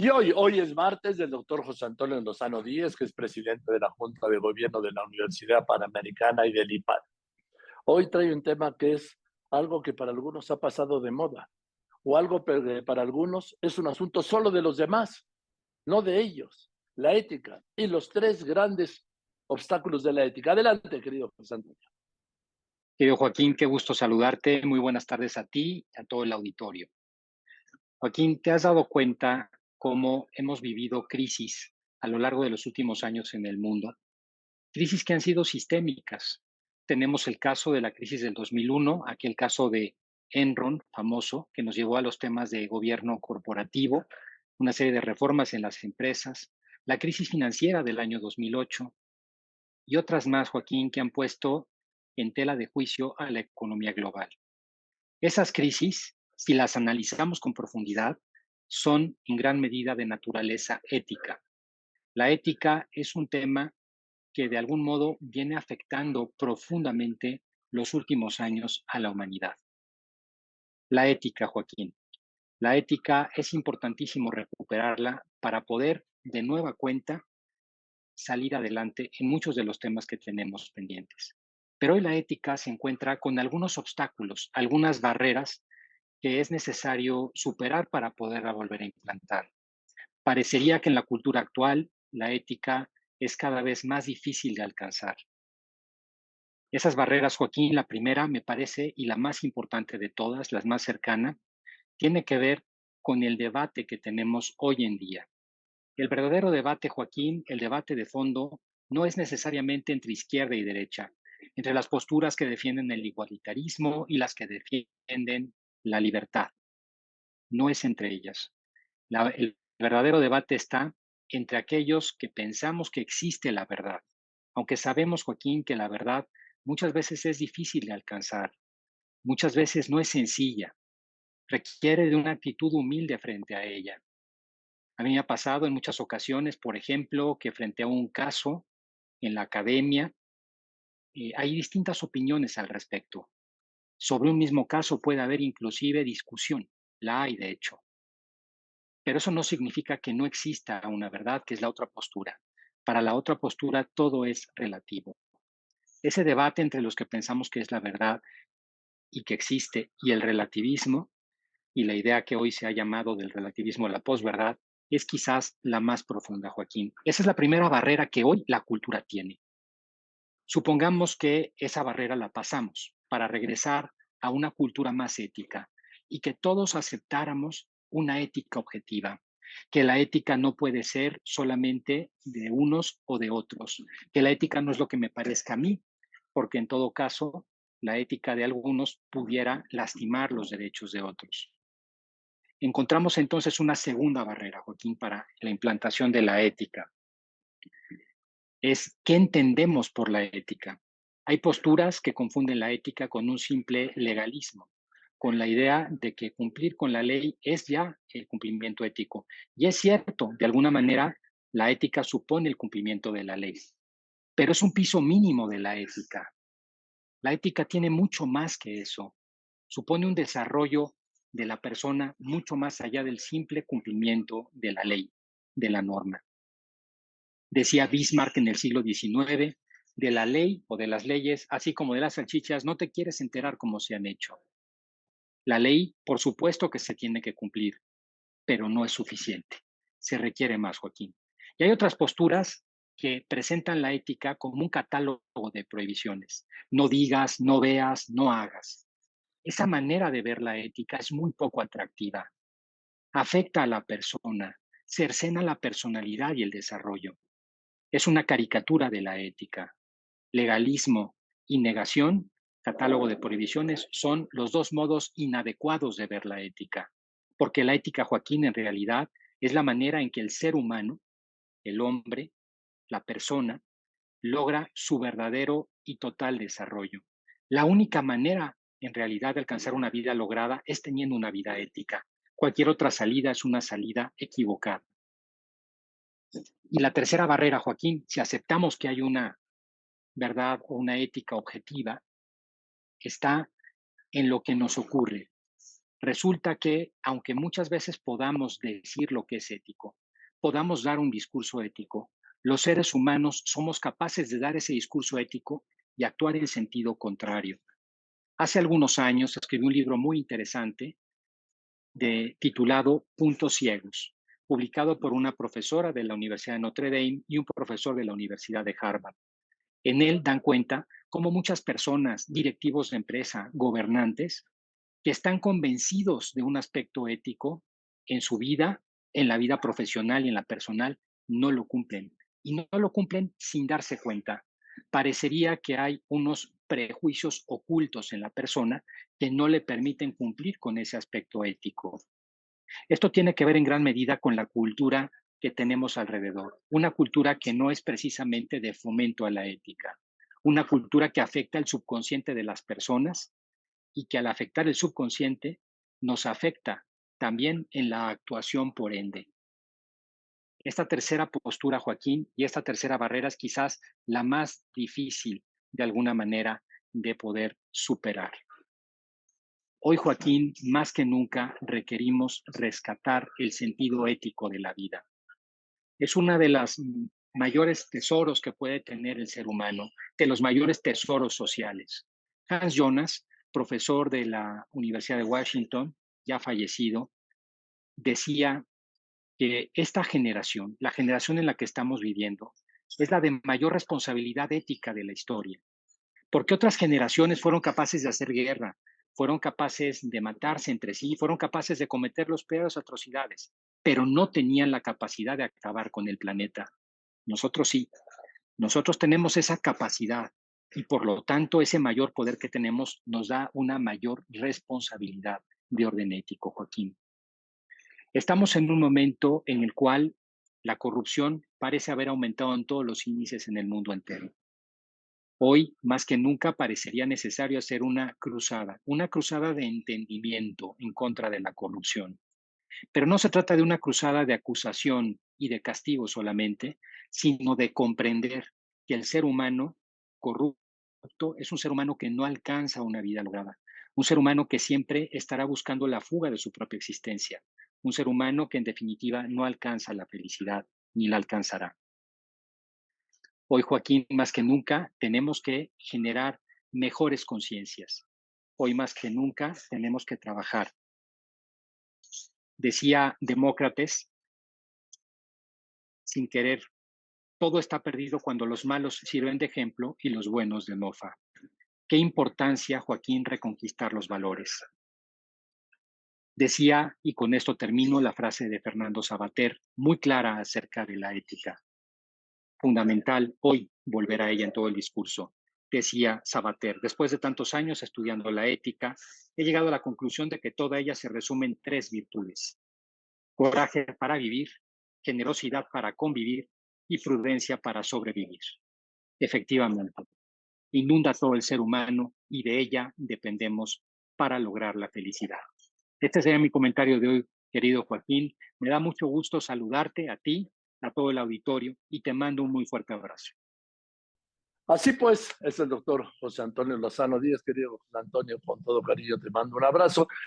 Y hoy, hoy es martes del doctor José Antonio Lozano Díez, que es presidente de la Junta de Gobierno de la Universidad Panamericana y del IPAD. Hoy trae un tema que es algo que para algunos ha pasado de moda, o algo que para algunos es un asunto solo de los demás, no de ellos, la ética y los tres grandes obstáculos de la ética. Adelante, querido José Antonio. Querido Joaquín, qué gusto saludarte. Muy buenas tardes a ti y a todo el auditorio. Joaquín, ¿te has dado cuenta cómo hemos vivido crisis a lo largo de los últimos años en el mundo, crisis que han sido sistémicas. Tenemos el caso de la crisis del 2001, aquel caso de Enron, famoso, que nos llevó a los temas de gobierno corporativo, una serie de reformas en las empresas, la crisis financiera del año 2008 y otras más, Joaquín, que han puesto en tela de juicio a la economía global. Esas crisis, si las analizamos con profundidad, son en gran medida de naturaleza ética. La ética es un tema que de algún modo viene afectando profundamente los últimos años a la humanidad. La ética, Joaquín. La ética es importantísimo recuperarla para poder de nueva cuenta salir adelante en muchos de los temas que tenemos pendientes. Pero hoy la ética se encuentra con algunos obstáculos, algunas barreras que es necesario superar para poderla volver a implantar. Parecería que en la cultura actual la ética es cada vez más difícil de alcanzar. Esas barreras, Joaquín, la primera me parece y la más importante de todas, la más cercana, tiene que ver con el debate que tenemos hoy en día. El verdadero debate, Joaquín, el debate de fondo, no es necesariamente entre izquierda y derecha, entre las posturas que defienden el igualitarismo y las que defienden la libertad. No es entre ellas. el verdadero debate está entre aquellos que pensamos que existe la verdad, aunque sabemos, Joaquín, que la verdad muchas veces es difícil de alcanzar, muchas veces no es sencilla, requiere de una actitud humilde frente a ella. A mí me ha pasado en muchas ocasiones, por ejemplo, que frente a un caso en la academia, eh, hay distintas opiniones al respecto. Sobre un mismo caso puede haber inclusive discusión, la hay de hecho. Pero eso no significa que no exista una verdad, que es la otra postura. Para la otra postura todo es relativo. Ese debate entre los que pensamos que es la verdad y que existe y el relativismo, y la idea que hoy se ha llamado del relativismo a la posverdad, es quizás la más profunda, Joaquín. Esa es la primera barrera que hoy la cultura tiene. Supongamos que esa barrera la pasamos para regresar a una cultura más ética y que todos aceptáramos una ética objetiva, que la ética no puede ser solamente de unos o de otros, que la ética no es lo que me parezca a mí, porque en todo caso la ética de algunos pudiera lastimar los derechos de otros. Encontramos entonces una segunda barrera, Joaquín, para la implantación de la ética es qué entendemos por la ética. Hay posturas que confunden la ética con un simple legalismo, con la idea de que cumplir con la ley es ya el cumplimiento ético. Y es cierto, de alguna manera, la ética supone el cumplimiento de la ley, pero es un piso mínimo de la ética. La ética tiene mucho más que eso. Supone un desarrollo de la persona mucho más allá del simple cumplimiento de la ley, de la norma. Decía Bismarck en el siglo XIX, de la ley o de las leyes, así como de las salchichas, no te quieres enterar cómo se han hecho. La ley, por supuesto que se tiene que cumplir, pero no es suficiente. Se requiere más, Joaquín. Y hay otras posturas que presentan la ética como un catálogo de prohibiciones. No digas, no veas, no hagas. Esa manera de ver la ética es muy poco atractiva. Afecta a la persona, cercena la personalidad y el desarrollo. Es una caricatura de la ética. Legalismo y negación, catálogo de prohibiciones, son los dos modos inadecuados de ver la ética, porque la ética, Joaquín, en realidad es la manera en que el ser humano, el hombre, la persona, logra su verdadero y total desarrollo. La única manera, en realidad, de alcanzar una vida lograda es teniendo una vida ética. Cualquier otra salida es una salida equivocada. Y la tercera barrera, Joaquín, si aceptamos que hay una verdad o una ética objetiva, está en lo que nos ocurre. Resulta que, aunque muchas veces podamos decir lo que es ético, podamos dar un discurso ético, los seres humanos somos capaces de dar ese discurso ético y actuar en sentido contrario. Hace algunos años escribí un libro muy interesante titulado Puntos Ciegos, publicado por una profesora de la Universidad de Notre Dame y un profesor de la Universidad de Harvard. En él dan cuenta cómo muchas personas, directivos de empresa, gobernantes, que están convencidos de un aspecto ético en su vida, en la vida profesional y en la personal, no lo cumplen. Y no lo cumplen sin darse cuenta. Parecería que hay unos prejuicios ocultos en la persona que no le permiten cumplir con ese aspecto ético. Esto tiene que ver en gran medida con la cultura que tenemos alrededor, una cultura que no es precisamente de fomento a la ética, una cultura que afecta el subconsciente de las personas y que al afectar el subconsciente nos afecta también en la actuación por ende. Esta tercera postura, Joaquín, y esta tercera barrera es quizás la más difícil de alguna manera de poder superar. Hoy, Joaquín, más que nunca requerimos rescatar el sentido ético de la vida. Es una de las mayores tesoros que puede tener el ser humano, de los mayores tesoros sociales. Hans Jonas, profesor de la Universidad de Washington, ya fallecido, decía que esta generación, la generación en la que estamos viviendo, es la de mayor responsabilidad ética de la historia porque otras generaciones fueron capaces de hacer guerra, fueron capaces de matarse entre sí, fueron capaces de cometer los peores atrocidades, pero no tenían la capacidad de acabar con el planeta. Nosotros sí, nosotros tenemos esa capacidad y por lo tanto ese mayor poder que tenemos nos da una mayor responsabilidad de orden ético, Joaquín. Estamos en un momento en el cual la corrupción parece haber aumentado en todos los índices en el mundo entero. Hoy, más que nunca, parecería necesario hacer una cruzada, una cruzada de entendimiento en contra de la corrupción. Pero no se trata de una cruzada de acusación y de castigo solamente, sino de comprender que el ser humano corrupto es un ser humano que no alcanza una vida lograda, un ser humano que siempre estará buscando la fuga de su propia existencia, un ser humano que en definitiva no alcanza la felicidad ni la alcanzará. Hoy, Joaquín, más que nunca, tenemos que generar mejores conciencias. Hoy más que nunca tenemos que trabajar. Decía Demócrates, sin querer, todo está perdido cuando los malos sirven de ejemplo y los buenos de mofa. Qué importancia, Joaquín, reconquistar los valores. Decía, y con esto termino, la frase de Fernando Sabater, muy clara acerca de la ética fundamental hoy volver a ella en todo el discurso. Decía Sabater, después de tantos años estudiando la ética, he llegado a la conclusión de que toda ella se resume en tres virtudes. Coraje para vivir, generosidad para convivir y prudencia para sobrevivir. Efectivamente, inunda todo el ser humano y de ella dependemos para lograr la felicidad. Este sería mi comentario de hoy, querido Joaquín. Me da mucho gusto saludarte a ti a todo el auditorio y te mando un muy fuerte abrazo. Así pues, es el doctor José Antonio Lozano Díaz, querido José Antonio, con todo cariño te mando un abrazo.